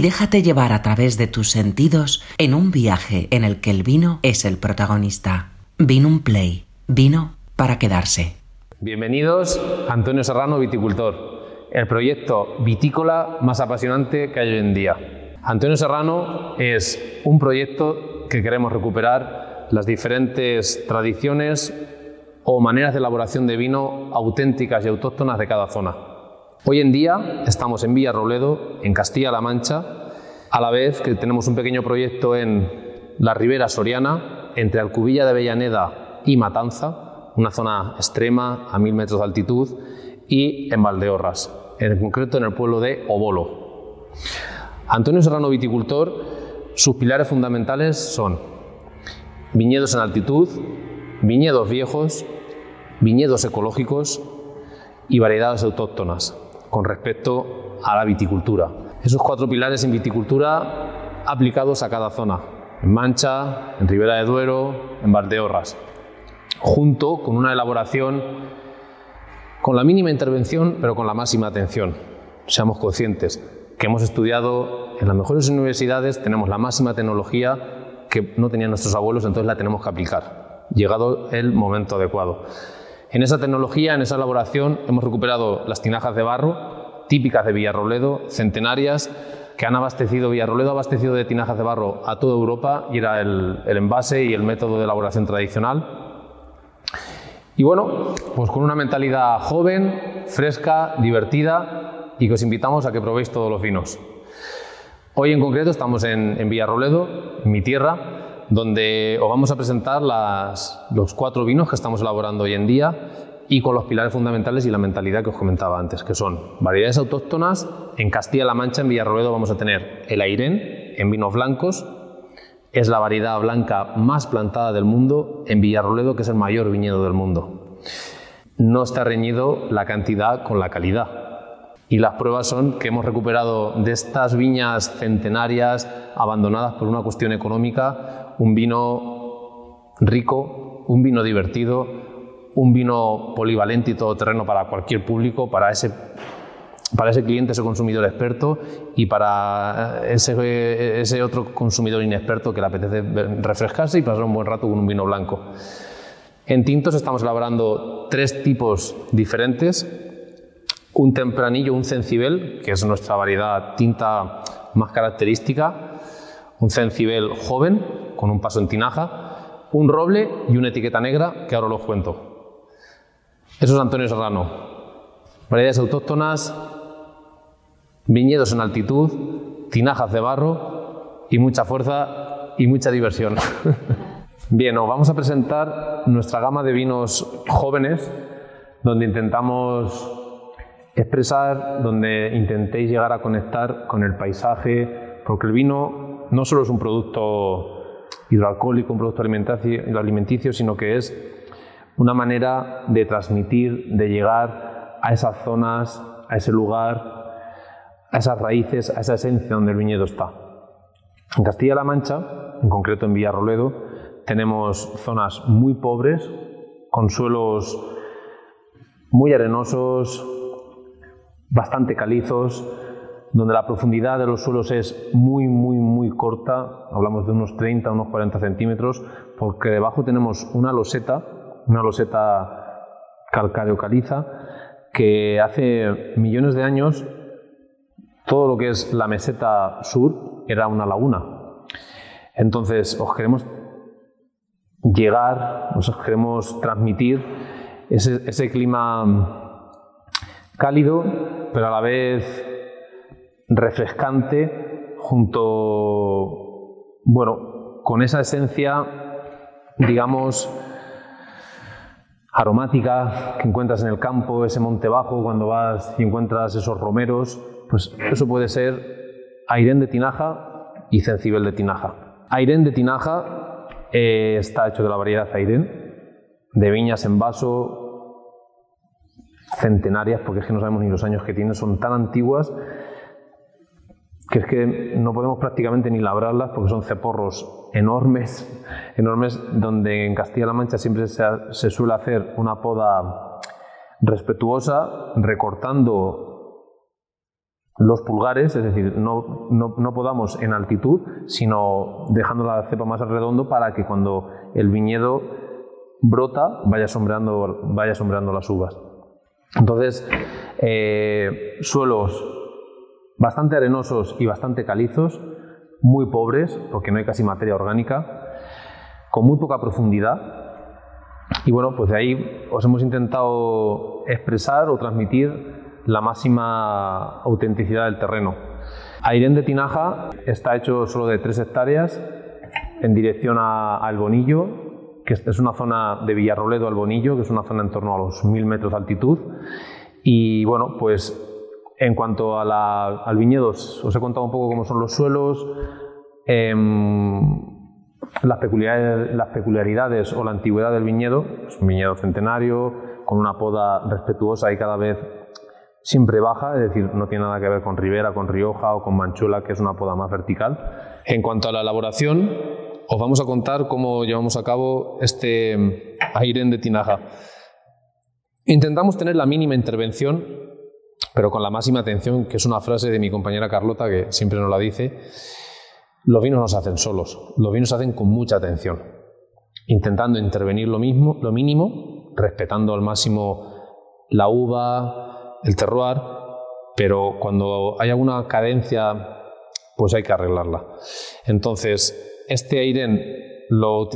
Déjate llevar a través de tus sentidos en un viaje en el que el vino es el protagonista. Vino un Play. Vino para quedarse. Bienvenidos Antonio Serrano Viticultor, el proyecto vitícola más apasionante que hay hoy en día. Antonio Serrano es un proyecto que queremos recuperar las diferentes tradiciones o maneras de elaboración de vino auténticas y autóctonas de cada zona. Hoy en día estamos en Villarroledo, en Castilla-La Mancha, a la vez que tenemos un pequeño proyecto en la Ribera Soriana, entre Alcubilla de Avellaneda y Matanza, una zona extrema a mil metros de altitud, y en Valdeorras, en concreto en el pueblo de Obolo. Antonio Serrano Viticultor, sus pilares fundamentales son viñedos en altitud, viñedos viejos, viñedos ecológicos y variedades autóctonas con respecto a la viticultura. Esos cuatro pilares en viticultura aplicados a cada zona, en Mancha, en Ribera de Duero, en Valdeorras, junto con una elaboración con la mínima intervención, pero con la máxima atención. Seamos conscientes que hemos estudiado en las mejores universidades, tenemos la máxima tecnología que no tenían nuestros abuelos, entonces la tenemos que aplicar, llegado el momento adecuado. En esa tecnología, en esa elaboración, hemos recuperado las tinajas de barro, típicas de Villarroledo, centenarias, que han abastecido, Villarroledo abastecido de tinajas de barro a toda Europa y era el, envase y el método de elaboración tradicional. Y bueno, pues con una mentalidad joven, fresca, divertida y que os invitamos a que probéis todos los vinos. Hoy en concreto estamos en, en Villarroledo, mi tierra, donde os vamos a presentar los cuatro vinos que estamos elaborando hoy en día y con los pilares fundamentales y la mentalidad que os comentaba antes, que son variedades autóctonas. En Castilla-La Mancha, en Villarroledo, vamos a tener el Airén en vinos blancos. Es la variedad blanca más plantada del mundo en Villarroledo, que es el mayor viñedo del mundo. No está reñido la cantidad con la calidad. Y las pruebas son que hemos recuperado de estas viñas centenarias abandonadas por una cuestión económica un vino rico, un vino divertido, un vino polivalente y todoterreno para cualquier público, para ese, para ese cliente, ese consumidor experto y para ese, ese otro consumidor inexperto que le apetece refrescarse y pasar un buen rato con un vino blanco. En tintos estamos elaborando tres tipos diferentes. Un tempranillo, un cencibel, que es nuestra variedad tinta más característica. Un cencibel joven, con un paso en tinaja, un roble y una etiqueta negra que ahora os cuento. Eso es Antonio Serrano. Variedades autóctonas, viñedos en altitud, tinajas de barro y mucha fuerza y mucha diversión. Bien, os vamos a presentar nuestra gama de vinos jóvenes, donde intentamos expresar, donde intentéis llegar a conectar con el paisaje, porque el vino no solo es un producto hidroalcohólico, un producto alimenticio, sino que es una manera de transmitir, de llegar a esas zonas, a ese lugar, a esas raíces, a esa esencia donde el viñedo está. En Castilla-La Mancha, en concreto en Villarroledo, tenemos zonas muy pobres, con suelos muy arenosos, bastante calizos, donde la profundidad de los suelos es muy, muy, muy corta, hablamos de unos 30, unos 40 centímetros, porque debajo tenemos una loseta, una loseta calcáreo caliza, que hace millones de años todo lo que es la meseta sur era una laguna. Entonces, os queremos llegar, os queremos transmitir ese, ese clima cálido, pero a la vez refrescante junto, bueno, con esa esencia, digamos, aromática que encuentras en el campo, ese monte bajo cuando vas y encuentras esos romeros, pues eso puede ser airén de tinaja y cencibel de tinaja. Airén de tinaja eh, está hecho de la variedad airén, de viñas en vaso, centenarias, porque es que no sabemos ni los años que tienen, son tan antiguas que es que no podemos prácticamente ni labrarlas porque son ceporros enormes, enormes, donde en Castilla-La Mancha siempre se, suele hacer una poda respetuosa, recortando los pulgares, es decir, no, no, podamos en altitud, sino dejando la cepa más redondo para que cuando el viñedo brota vaya sombreando, vaya sombreando las uvas. Entonces, eh, suelos bastante arenosos y bastante calizos, muy pobres, porque no hay casi materia orgánica, con muy poca profundidad. Y bueno, pues de ahí os hemos intentado expresar o transmitir la máxima autenticidad del terreno. Airén de Tinaja está hecho solo de 3 hectáreas en dirección a, a, El Bonillo, que es una zona de Villarroledo al Bonillo, que es una zona en torno a los 1000 metros de altitud. Y bueno, pues en cuanto a al viñedo, os he contado un poco cómo son los suelos, em, las, peculiaridades, o la antigüedad del viñedo, es un viñedo centenario, con una poda respetuosa y cada vez siempre baja, es decir, no tiene nada que ver con Ribera, con Rioja o con Manchula, que es una poda más vertical. En cuanto a la elaboración, os vamos a contar cómo llevamos a cabo este Airen de Tinaja. Intentamos tener la mínima intervención, pero con la máxima atención, que es una frase de mi compañera Carlota que siempre nos la dice. Los vinos no se hacen solos, los vinos se hacen con mucha atención, intentando intervenir lo, mismo, lo mínimo, respetando al máximo la uva, el terroir, pero cuando hay alguna cadencia, pues hay que arreglarla. Entonces, este Airen lo,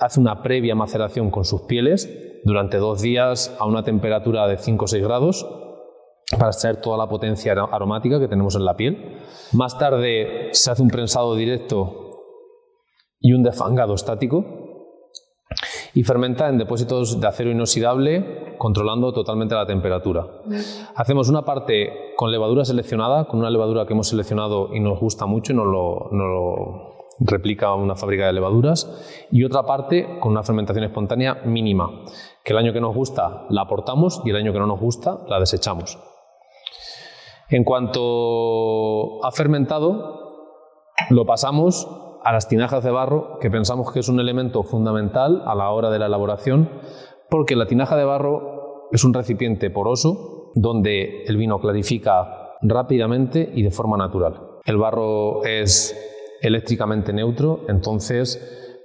hace una previa maceración con sus pieles durante dos días a una temperatura de 5 o 6 grados para extraer toda la potencia aromática que tenemos en la piel. Más tarde se hace un prensado directo y un defangado estático y fermenta en depósitos de acero inoxidable controlando totalmente la temperatura. Hacemos una parte con levadura seleccionada, con una levadura que hemos seleccionado y nos gusta mucho y nos lo, replica una fábrica de levaduras, y otra parte con una fermentación espontánea mínima, que el año que nos gusta la aportamos y el año que no nos gusta la desechamos. En cuanto a fermentado, lo pasamos a las tinajas de barro, que pensamos que es un elemento fundamental a la hora de la elaboración, porque la tinaja de barro es un recipiente poroso donde el vino clarifica rápidamente y de forma natural. El barro es eléctricamente neutro, entonces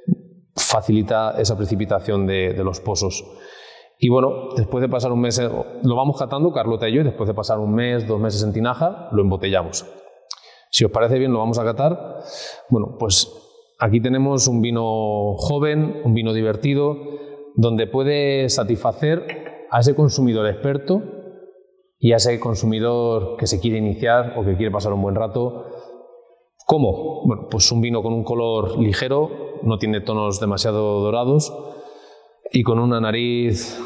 facilita esa precipitación de, los pozos. Y bueno, después de pasar un mes, lo vamos catando, Carlota y yo, y después de pasar un mes, dos meses en tinaja, lo embotellamos. Si os parece bien, lo vamos a catar. Bueno, pues aquí tenemos un vino joven, un vino divertido, donde puede satisfacer a ese consumidor experto y a ese consumidor que se quiere iniciar o que quiere pasar un buen rato. ¿Cómo? Bueno, pues un vino con un color ligero, no tiene tonos demasiado dorados y con una nariz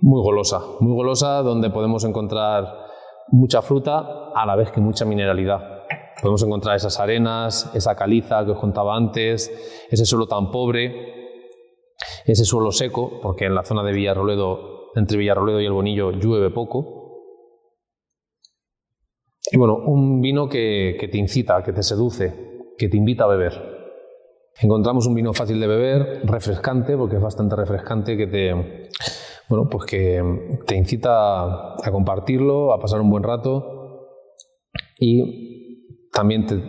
muy golosa, muy golosa donde podemos encontrar mucha fruta a la vez que mucha mineralidad. Podemos encontrar esas arenas, esa caliza que os contaba antes, ese suelo tan pobre, ese suelo seco, porque en la zona de Villarroledo, entre Villarroledo y el Bonillo, llueve poco. Y bueno, un vino que, te incita, que te seduce, que te invita a beber. Encontramos un vino fácil de beber, refrescante, porque es bastante refrescante, que te, bueno, pues que te incita a compartirlo, a pasar un buen rato y también te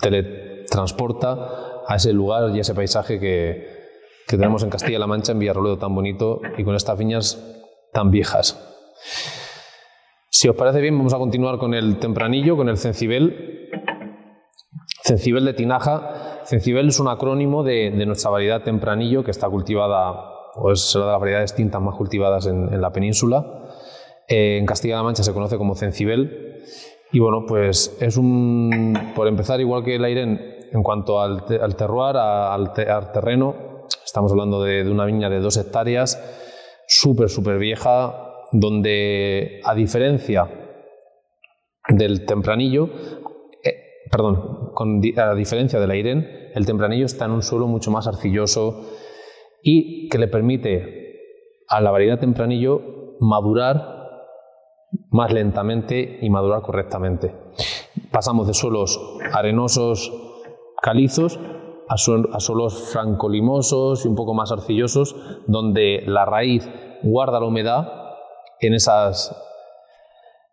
teletransporta a ese lugar y a ese paisaje que, que tenemos en Castilla-La Mancha, en Villarroledo tan bonito y con estas viñas tan viejas. Si os parece bien, vamos a continuar con el tempranillo, con el cencibel. Cencibel de Tinaja. Cencibel es un acrónimo de, nuestra variedad tempranillo que está cultivada, o es una de las variedades tintas más cultivadas en, la península. Eh, en Castilla-La Mancha se conoce como cencibel. Y bueno, pues es un, por empezar, igual que el aire en, cuanto al, terroir, al terreno, Estamos hablando de, una viña de dos hectáreas, súper, súper vieja, donde a diferencia del tempranillo, perdón, a diferencia del Airén, el tempranillo está en un suelo mucho más arcilloso y que le permite a la variedad tempranillo madurar más lentamente y madurar correctamente. Pasamos de suelos arenosos, calizos, a, suelos francolimosos y un poco más arcillosos, donde la raíz guarda la humedad en esas,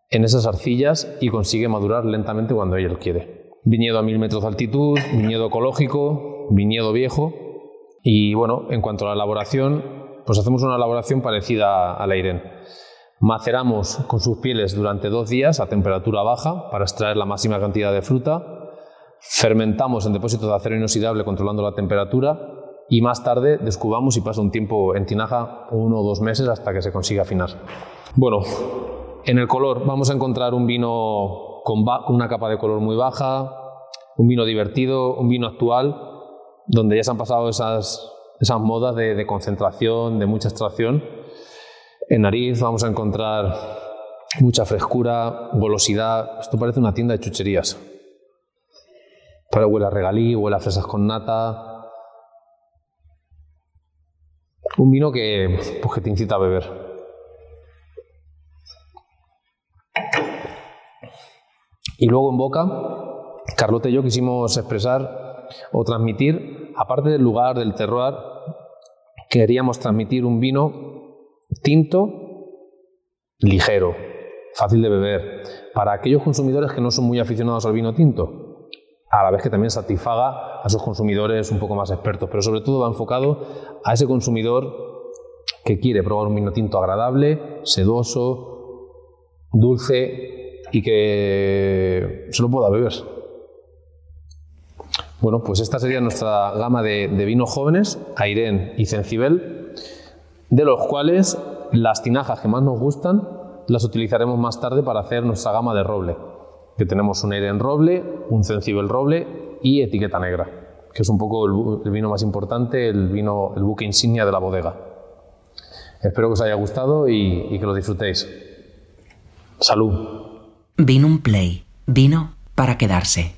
en esas arcillas y consigue madurar lentamente cuando ella quiere. Viñedo a mil metros de altitud, viñedo ecológico, viñedo viejo. Y bueno, en cuanto a la elaboración, pues hacemos una elaboración parecida a la Irene. Maceramos con sus pieles durante dos días a temperatura baja para extraer la máxima cantidad de fruta. Fermentamos en depósitos de acero inoxidable controlando la temperatura y más tarde descubamos y pasa un tiempo en tinaja, uno o dos meses hasta que se consiga afinar. Bueno, en el color vamos a encontrar un vino con, una capa de color muy baja, un vino divertido, un vino actual, donde ya se han pasado esas, esas modas de, concentración, de mucha extracción en nariz vamos a encontrar mucha frescura, golosidad. Esto parece una tienda de chucherías. Para huele a regalí, huele a fresas con nata. Un vino que, pues, que te incita a beber. Y luego en boca, Carlota y yo quisimos expresar o transmitir, aparte del lugar, del terroir, queríamos transmitir un vino tinto, ligero, fácil de beber, para aquellos consumidores que no son muy aficionados al vino tinto, a la vez que también satisfaga a esos consumidores un poco más expertos, pero sobre todo va enfocado a ese consumidor que quiere probar un vino tinto agradable, sedoso, dulce y que se lo pueda beber. Bueno, pues esta sería nuestra gama de, de vinos jóvenes, Airén y Cencibel, de los cuales las tinajas que más nos gustan las utilizaremos más tarde para hacer nuestra gama de roble, que tenemos un aire en roble, un Cencibel roble y etiqueta negra, que es un poco el, vino más importante, el vino, el buque insignia de la bodega. Espero que os haya gustado y que lo disfrutéis. Salud. Vino un play, vino para quedarse.